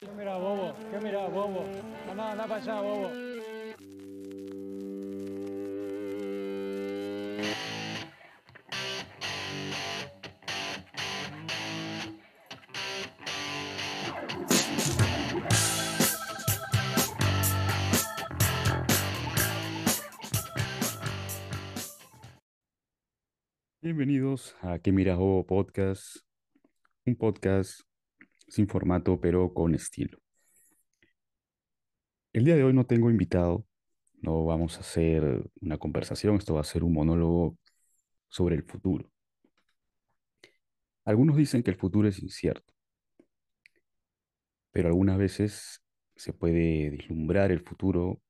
¿Qué mira, bobo? ¿Qué mira, bobo? Anda, anda para allá, bobo. Bienvenidos a ¿Qué miras Bobo Podcast? Un podcast sin formato pero con estilo. El día de hoy no tengo invitado, no vamos a hacer una conversación, esto va a ser un monólogo sobre el futuro. Algunos dicen que el futuro es incierto, pero algunas veces se puede vislumbrar el futuro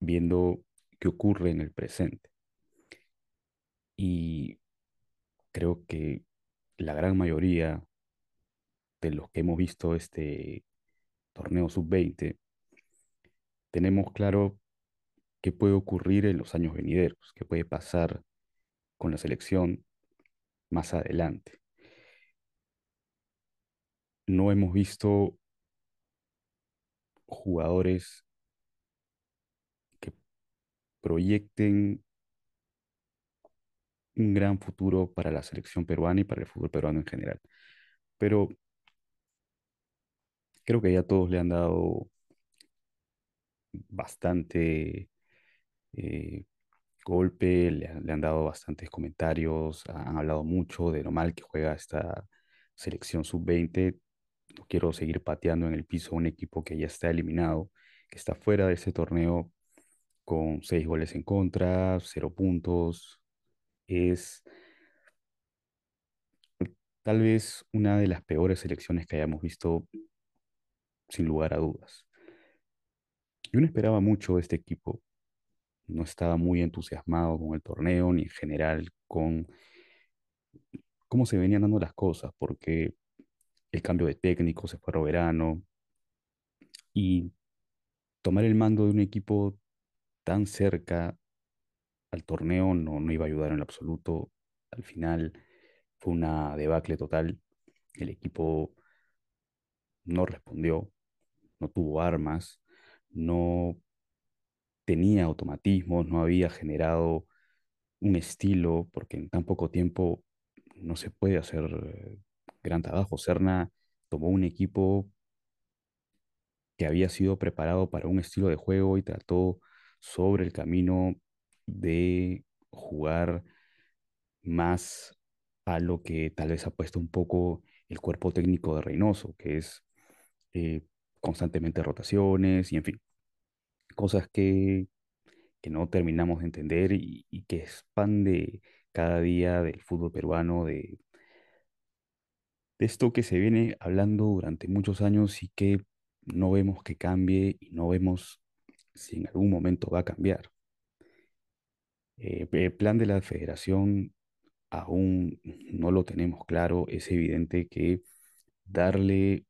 viendo qué ocurre en el presente. Y creo que la gran mayoría de los que hemos visto este torneo sub-20, tenemos claro qué puede ocurrir en los años venideros, qué puede pasar con la selección más adelante. No hemos visto jugadores que proyecten un gran futuro para la selección peruana y para el fútbol peruano en general. Pero creo que ya todos le han dado bastante eh, golpe, le, han- dado bastantes comentarios, han hablado mucho de lo mal que juega esta selección sub-20. No quiero seguir pateando en el piso a un equipo que ya está eliminado, que está fuera de ese torneo con seis goles en contra, cero puntos. Es tal vez una de las peores selecciones que hayamos visto, sin lugar a dudas. Yo no esperaba mucho de este equipo, no estaba muy entusiasmado con el torneo ni en general con cómo se venían dando las cosas, porque el cambio de técnico se fue a Roverano y tomar el mando de un equipo tan cerca al torneo no, no iba a ayudar en lo absoluto. Al final fue una debacle total. El equipo no respondió, no tuvo armas, no tenía automatismos, no había generado un estilo, porque en tan poco tiempo no se puede hacer gran trabajo. Serna tomó un equipo que había sido preparado para un estilo de juego y trató sobre el camino de jugar más a lo que tal vez ha puesto un poco el cuerpo técnico de Reynoso, que es eh, constantemente rotaciones y en fin, cosas que, que no terminamos de entender y, que expande cada día del fútbol peruano, de, de esto que se viene hablando durante muchos años y que no vemos que cambie y no vemos si en algún momento va a cambiar. Eh, el plan de la federación aún no lo tenemos claro. Es evidente que darle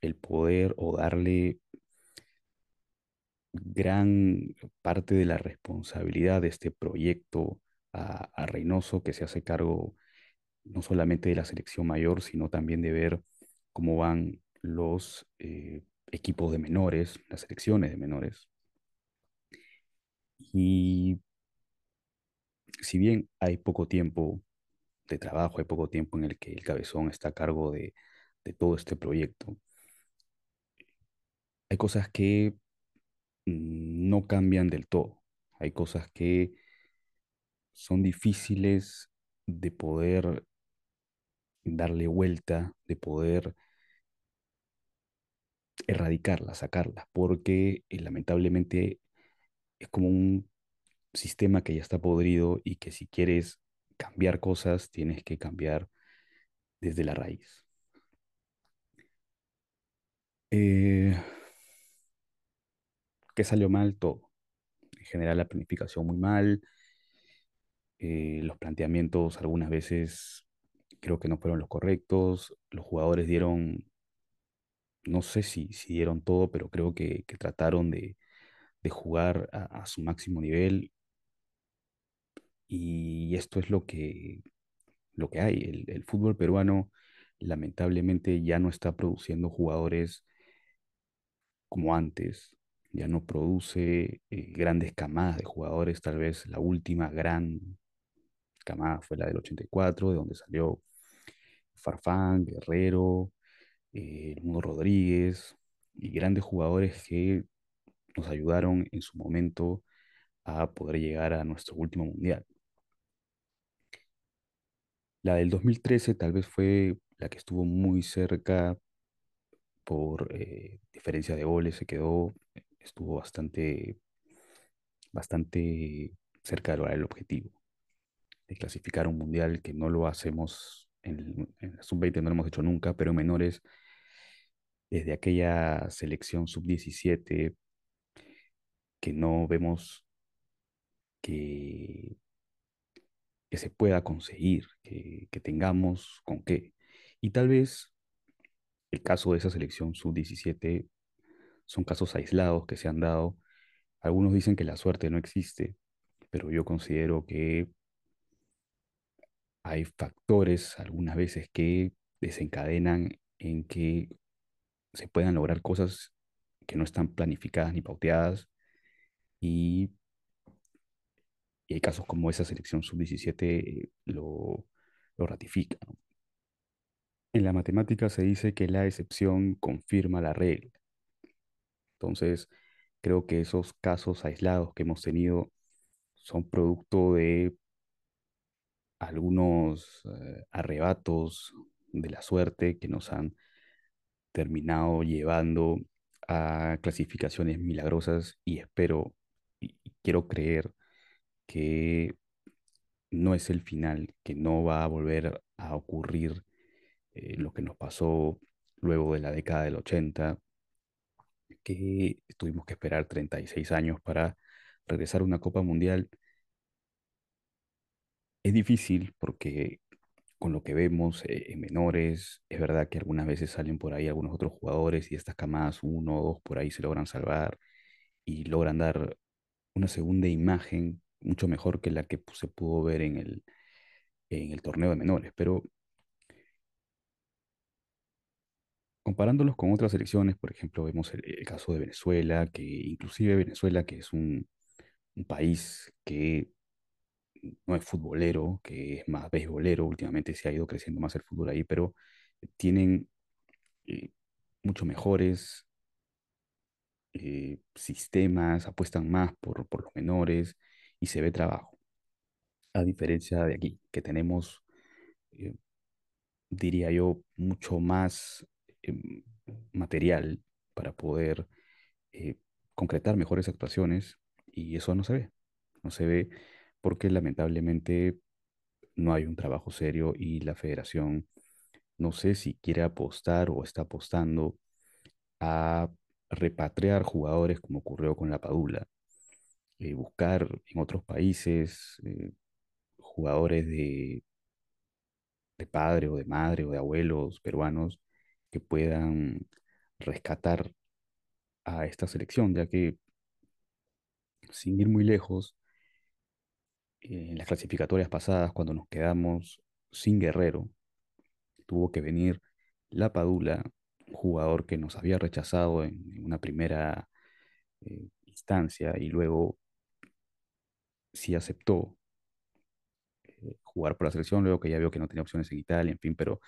el poder o darle gran parte de la responsabilidad de este proyecto a, Reynoso, que se hace cargo no solamente de la selección mayor, sino también de ver cómo van los eh, equipos de menores, las selecciones de menores. Y si bien hay poco tiempo de trabajo, hay poco tiempo en el que el cabezón está a cargo de todo este proyecto, hay cosas que mm, no cambian del todo. Hay cosas que son difíciles de poder darle vuelta, de poder erradicarlas, sacarlas, porque eh, lamentablemente es como un sistema que ya está podrido y que si quieres cambiar cosas, tienes que cambiar desde la raíz. Eh, ¿qué salió mal? Todo. En general la planificación muy mal, eh, los planteamientos algunas veces creo que no fueron los correctos, los jugadores dieron, no sé si, si dieron todo, pero creo que, que trataron de, de jugar a, a su máximo nivel y esto es lo que, lo que hay. El, el fútbol peruano lamentablemente ya no está produciendo jugadores como antes, ya no produce eh, grandes camadas de jugadores, tal vez la última gran camada fue la del 84, de donde salió Farfán, Guerrero, eh, el Mundo Rodríguez y grandes jugadores que nos ayudaron en su momento a poder llegar a nuestro último mundial. La del 2013 tal vez fue la que estuvo muy cerca por eh, diferencia de goles, se quedó, estuvo bastante, bastante cerca de lograr el objetivo de clasificar un mundial que no lo hacemos en, la sub-20, no lo hemos hecho nunca, pero en menores, desde aquella selección sub-17, que no vemos que, que se pueda conseguir, que, que tengamos con qué. Y tal vez el caso de esa selección sub-17 son casos aislados que se han dado. Algunos dicen que la suerte no existe, pero yo considero que hay factores algunas veces que desencadenan en que se puedan lograr cosas que no están planificadas ni pauteadas y, hay casos como esa selección sub-17 lo, lo ratifica. En la matemática se dice que la excepción confirma la regla. Entonces, creo que esos casos aislados que hemos tenido son producto de algunos eh, arrebatos de la suerte que nos han terminado llevando a clasificaciones milagrosas y espero y, quiero creer que no es el final, que no va a volver a ocurrir eh, lo que nos pasó luego de la década del 80, que tuvimos que esperar 36 años para regresar a una Copa Mundial. Es difícil porque con lo que vemos eh, en menores, es verdad que algunas veces salen por ahí algunos otros jugadores y estas camadas, uno o dos por ahí se logran salvar y logran dar una segunda imagen mucho mejor que la que se pudo ver en el, en el torneo de menores. Pero comparándolos con otras selecciones, por ejemplo, vemos el, caso de Venezuela, que inclusive Venezuela, que es un, un país que no es futbolero, que es más beisbolero, últimamente se ha ido creciendo más el fútbol ahí, pero tienen eh, mucho mejores eh, sistemas, apuestan más por, por los menores y se ve trabajo. A diferencia de aquí, que tenemos, eh, diría yo, mucho más em, material para poder eh, concretar mejores actuaciones y eso no se ve. No se ve porque lamentablemente no hay un trabajo serio y la federación no sé si quiere apostar o está apostando a repatriar jugadores como ocurrió con la Padula, eh, buscar en otros países eh, jugadores de, de padre o de madre o de abuelos peruanos que puedan rescatar a esta selección, ya que sin ir muy lejos, eh, en las clasificatorias pasadas, cuando nos quedamos sin Guerrero, tuvo que venir la Padula, un jugador que nos había rechazado en, una primera eh, instancia y luego sí aceptó eh, jugar por la selección, luego que ya vio que no tenía opciones en Italia, en fin, pero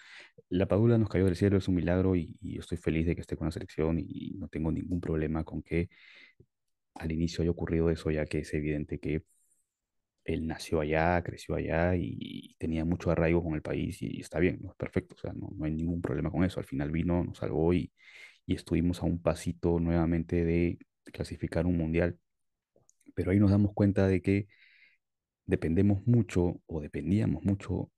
la Padula nos cayó del cielo, es un milagro y, yo estoy feliz de que esté con la selección y, no tengo ningún problema con que al inicio haya ocurrido eso, ya que es evidente que él nació allá, creció allá y, tenía mucho arraigo con el país y, está bien, es perfecto, o sea, no, no hay ningún problema con eso. Al final vino, nos salvó y, y estuvimos a un pasito nuevamente de clasificar un mundial, pero ahí nos damos cuenta de que dependemos mucho o dependíamos mucho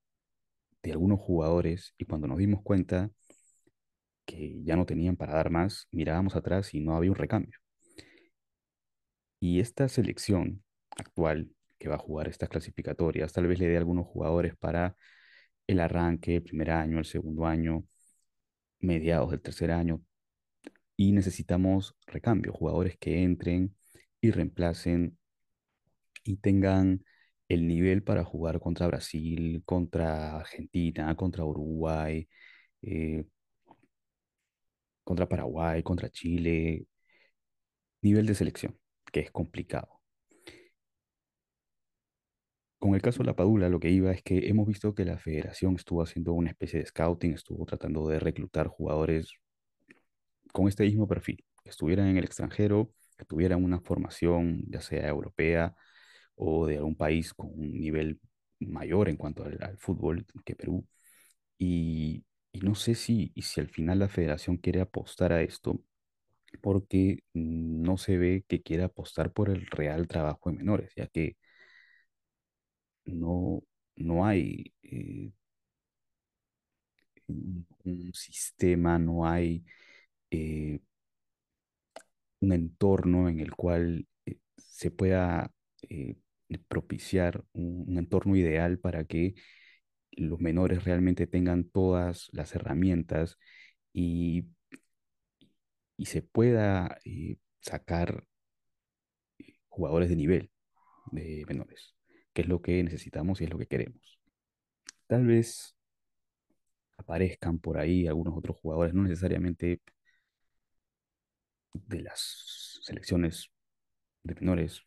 de algunos jugadores y cuando nos dimos cuenta que ya no tenían para dar más, mirábamos atrás y no había un recambio. Y esta selección actual que va a jugar estas clasificatorias, tal vez le dé algunos jugadores para el arranque, el primer año, el segundo año, mediados del tercer año, y necesitamos recambio, jugadores que entren y reemplacen y tengan el nivel para jugar contra Brasil, contra Argentina, contra Uruguay, eh, contra Paraguay, contra Chile, nivel de selección, que es complicado. Con el caso de la Padula, lo que iba es que hemos visto que la federación estuvo haciendo una especie de scouting, estuvo tratando de reclutar jugadores con este mismo perfil, que estuvieran en el extranjero, que tuvieran una formación ya sea europea o de algún país con un nivel mayor en cuanto al, fútbol que Perú. Y, no sé si, y si al final la federación quiere apostar a esto, porque no se ve que quiera apostar por el real trabajo de menores, ya que no, no hay eh, un, sistema, no hay eh, un entorno en el cual eh, se pueda propiciar un, entorno ideal para que los menores realmente tengan todas las herramientas y, y se pueda eh, sacar jugadores de nivel de menores, que es lo que necesitamos y es lo que queremos. Tal vez aparezcan por ahí algunos otros jugadores, no necesariamente de las selecciones de menores,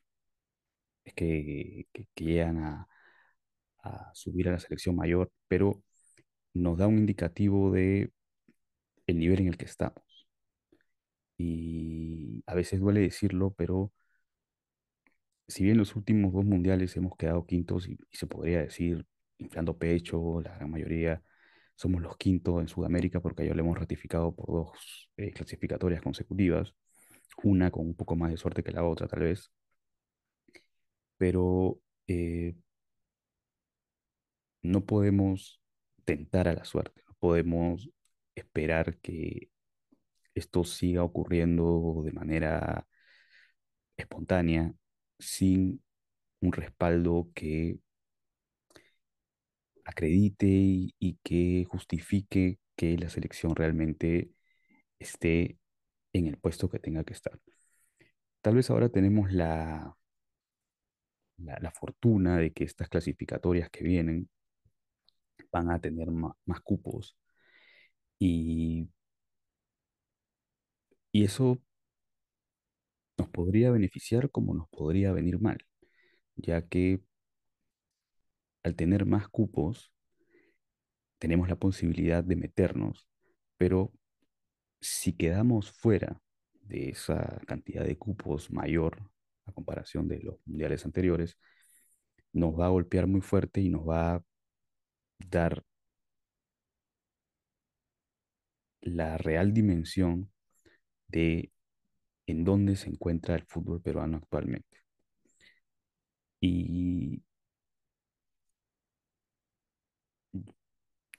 es que, que, llegan a, a subir a la selección mayor, pero nos da un indicativo de el nivel en el que estamos. Y a veces duele decirlo, pero si bien los últimos dos mundiales hemos quedado quintos y, se podría decir, inflando pecho, la gran mayoría somos los quintos en Sudamérica porque ya lo hemos ratificado por dos eh, clasificatorias consecutivas, una con un poco más de suerte que la otra tal vez, pero eh, no podemos tentar a la suerte, no podemos esperar que esto siga ocurriendo de manera espontánea sin un respaldo que acredite y, y que justifique que la selección realmente esté en el puesto que tenga que estar. Tal vez ahora tenemos la, la, fortuna de que estas clasificatorias que vienen van a tener ma- más, cupos. Y, y eso nos podría beneficiar como nos podría venir mal, ya que al tener más cupos tenemos la posibilidad de meternos, pero si quedamos fuera de esa cantidad de cupos mayor a comparación de los mundiales anteriores, nos va a golpear muy fuerte y nos va a dar la real dimensión de en dónde se encuentra el fútbol peruano actualmente. Y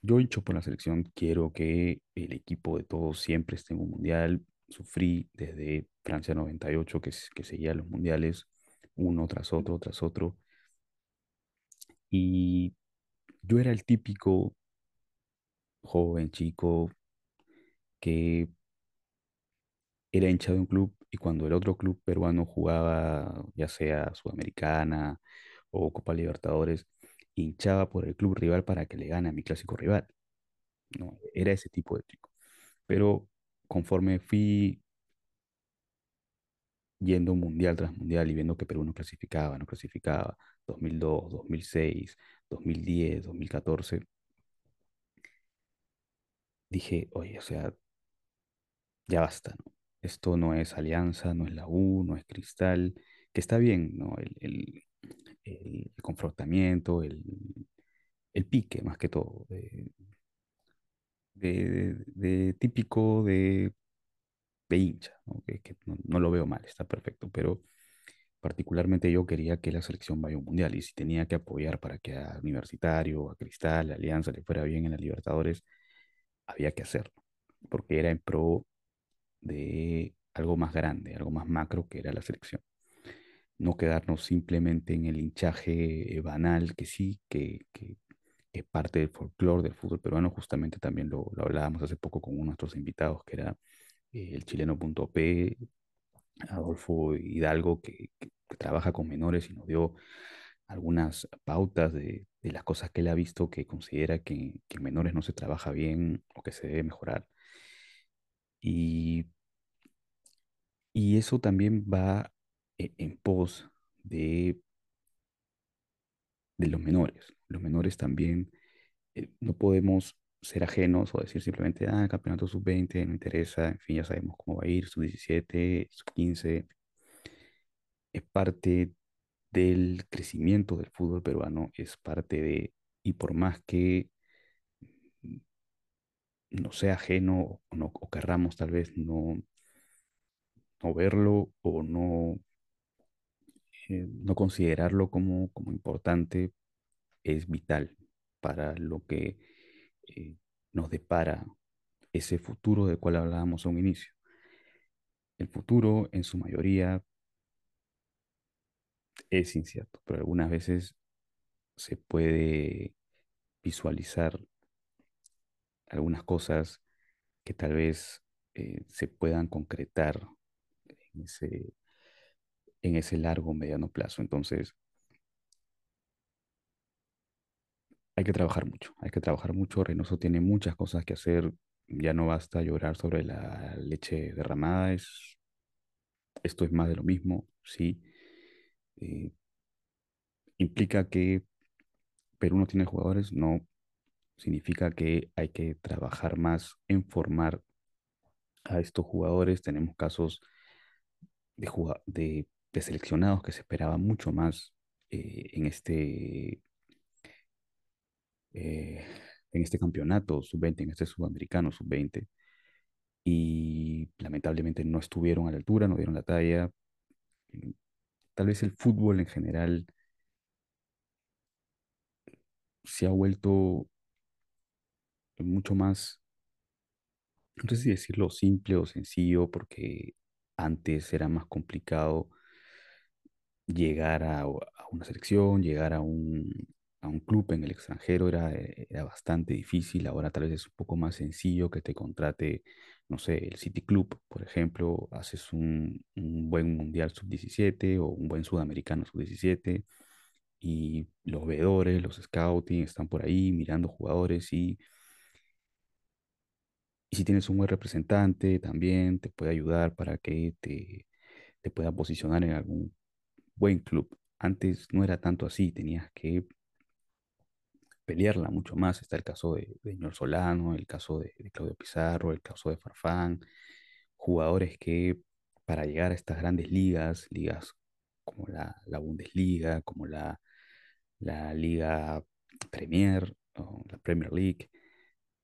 yo hincho por la selección, quiero que el equipo de todos siempre esté en un mundial. Sufrí desde Francia 98, que, que seguía los mundiales, uno tras otro, tras otro. Y yo era el típico joven chico que era hincha de un club y cuando el otro club peruano jugaba, ya sea Sudamericana o Copa Libertadores, hinchaba por el club rival para que le gane a mi clásico rival. ¿no? Era ese tipo de chico. Pero conforme fui yendo mundial tras mundial y viendo que Perú no clasificaba, no clasificaba, 2002, 2006, 2010, 2014, dije, oye, o sea, ya basta, ¿no? Esto no es Alianza, no es la U, no es Cristal, que está bien, ¿no? El, el- el confrontamiento, el, el pique, más que todo, de, de- típico de, de hincha, ¿no? Que, que no, no lo veo mal, está perfecto, pero particularmente yo quería que la selección vaya a un mundial y si tenía que apoyar para que a Universitario, a Cristal, a Alianza le fuera bien en la Libertadores, había que hacerlo, porque era en pro de algo más grande, algo más macro que era la selección. No quedarnos simplemente en el hinchaje banal, que sí, que, que es parte del folclore del fútbol peruano, justamente también lo, hablábamos hace poco con uno de nuestros invitados, que era eh, el chileno punto P, Adolfo Hidalgo, que, trabaja con menores y nos dio algunas pautas de, las cosas que él ha visto que considera que, que en menores no se trabaja bien o que se debe mejorar. Y y eso también va e- en pos de, de los menores. Los menores también eh, no podemos ser ajenos o decir simplemente, ah, campeonato sub-20, no interesa, en fin, ya sabemos cómo va a ir, sub-17, sub-15. Es parte del crecimiento del fútbol peruano, es parte de, y por más que no sea ajeno o, no, querramos tal vez no, no verlo o no, eh, no considerarlo como, como importante, es vital para lo que eh, nos depara ese futuro del cual hablábamos a un inicio. El futuro, en su mayoría, es incierto, pero algunas veces se puede visualizar algunas cosas que tal vez eh, se puedan concretar en ese, en ese largo mediano plazo. Entonces, hay que trabajar mucho, hay que trabajar mucho. Reynoso tiene muchas cosas que hacer. Ya no basta llorar sobre la leche derramada, es, esto es más de lo mismo, sí. Eh, implica que Perú no tiene jugadores, no significa que hay que trabajar más en formar a estos jugadores. Tenemos casos de, de, de seleccionados que se esperaba mucho más eh, en este, eh, en este campeonato sub-20, en este sudamericano sub-20, y lamentablemente no estuvieron a la altura, no dieron la talla. Mm, Tal vez el fútbol en general se ha vuelto mucho más, no sé si decirlo simple o sencillo, porque antes era más complicado llegar a, a una selección, llegar a un, a un club en el extranjero era, eh, era bastante difícil. Ahora tal vez es un poco más sencillo que te contrate, no sé, el City Club, por ejemplo, haces un, un buen Mundial sub-17 o un buen Sudamericano sub-17 y los veedores, los scouting están por ahí mirando jugadores y, y si tienes un buen representante también te puede ayudar para que te, te pueda posicionar en algún buen club. Antes no era tanto así, tenías que pelearla mucho más. Está el caso de, de Ñor Solano, el caso de, Claudio Pizarro, el caso de Farfán, jugadores que para llegar a estas grandes ligas, ligas como la, la Bundesliga, como la, la Liga Premier o la Premier League,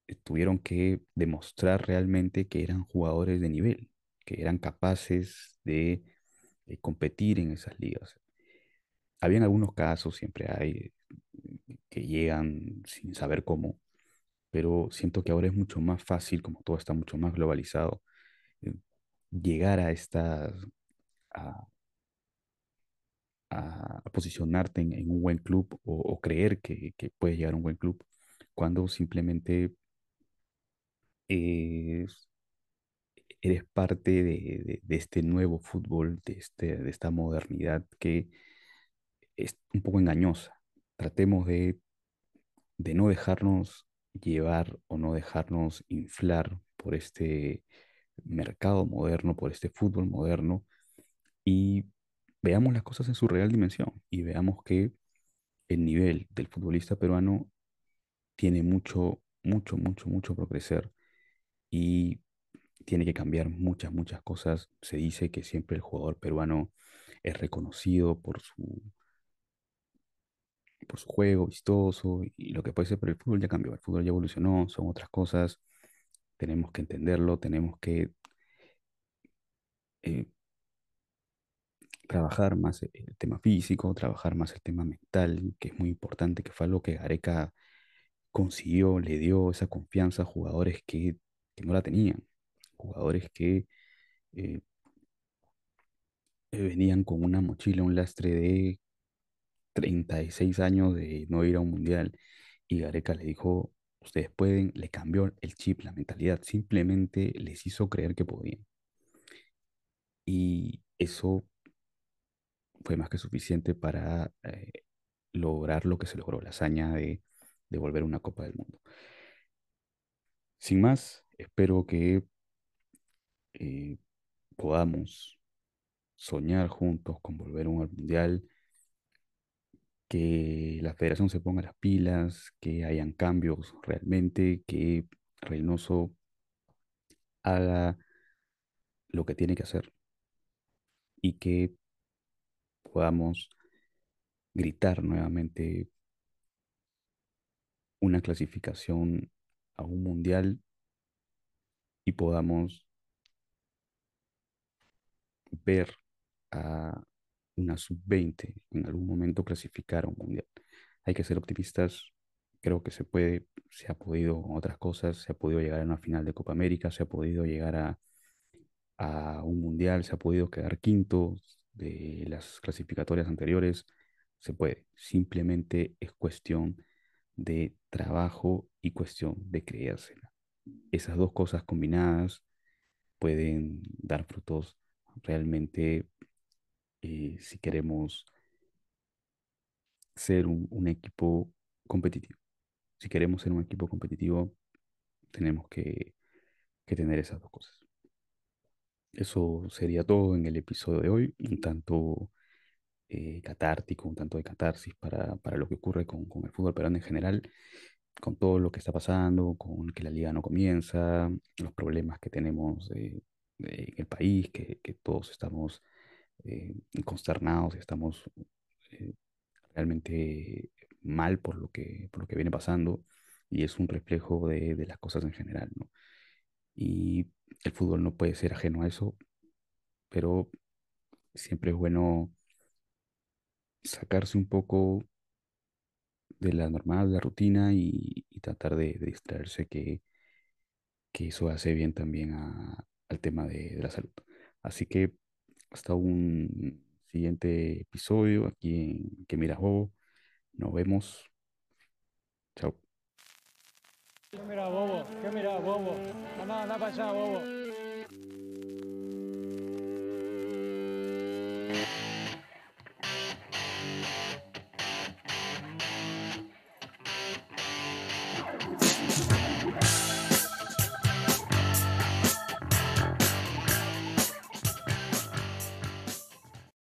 eh, tuvieron que demostrar realmente que eran jugadores de nivel, que eran capaces de, de competir en esas ligas. Habían algunos casos, siempre hay, que llegan sin saber cómo, pero siento que ahora es mucho más fácil, como todo está mucho más globalizado, eh, llegar a estas, a, a- posicionarte en, un buen club o, o creer que, que puedes llegar a un buen club cuando simplemente es- eres parte de, de- de este nuevo fútbol, de, este, de esta modernidad que es un poco engañosa. Tratemos de de no dejarnos llevar o no dejarnos inflar por este mercado moderno, por este fútbol moderno y veamos las cosas en su real dimensión y veamos que el nivel del futbolista peruano tiene mucho, mucho, mucho, mucho por crecer y tiene que cambiar muchas, muchas cosas. Se dice que siempre el jugador peruano es reconocido por su por su juego vistoso y lo que puede ser, pero el fútbol ya cambió, el fútbol ya evolucionó, son otras cosas, tenemos que entenderlo, tenemos que eh, trabajar más el tema físico, trabajar más el tema mental, que es muy importante, que fue algo que Gareca consiguió, le dio esa confianza a jugadores que, que no la tenían, jugadores que eh, venían con una mochila, un lastre de 36 años de no ir a un mundial y Gareca le dijo, ustedes pueden, le cambió el chip, la mentalidad, simplemente les hizo creer que podían. Y eso fue más que suficiente para eh, lograr lo que se logró, la hazaña de devolver una Copa del Mundo. Sin más, espero que eh, podamos soñar juntos con volver a un mundial, que la federación se ponga las pilas, que hayan cambios realmente, que Reynoso haga lo que tiene que hacer y que podamos gritar nuevamente una clasificación a un mundial y podamos ver a una sub-20 en algún momento clasificar a un mundial. Hay que ser optimistas, creo que se puede, se ha podido con otras cosas, se ha podido llegar a una final de Copa América, se ha podido llegar a, a un mundial, se ha podido quedar quinto de las clasificatorias anteriores, se puede, simplemente es cuestión de trabajo y cuestión de creérsela. Esas dos cosas combinadas pueden dar frutos realmente eh, si queremos ser un, equipo competitivo. Si queremos ser un equipo competitivo, tenemos que, que tener esas dos cosas. Eso sería todo en el episodio de hoy, un tanto eh, catártico, un tanto de catarsis para, para lo que ocurre con, con el fútbol peruano en general, con todo lo que está pasando, con que la liga no comienza, los problemas que tenemos eh, en el país, que, que todos estamos eh, consternados, estamos eh, realmente mal por lo que, por lo que viene pasando y es un reflejo de, las cosas en general, ¿no? Y el fútbol no puede ser ajeno a eso, pero siempre es bueno sacarse un poco de la normal, de la rutina y, tratar de, distraerse que, que eso hace bien también al tema de la salud. Así que hasta un siguiente episodio aquí en Que Mira Bobo. Nos vemos. Chao. ¿Qué mira, bobo? ¿Qué mira, bobo? Anda, anda para allá, bobo.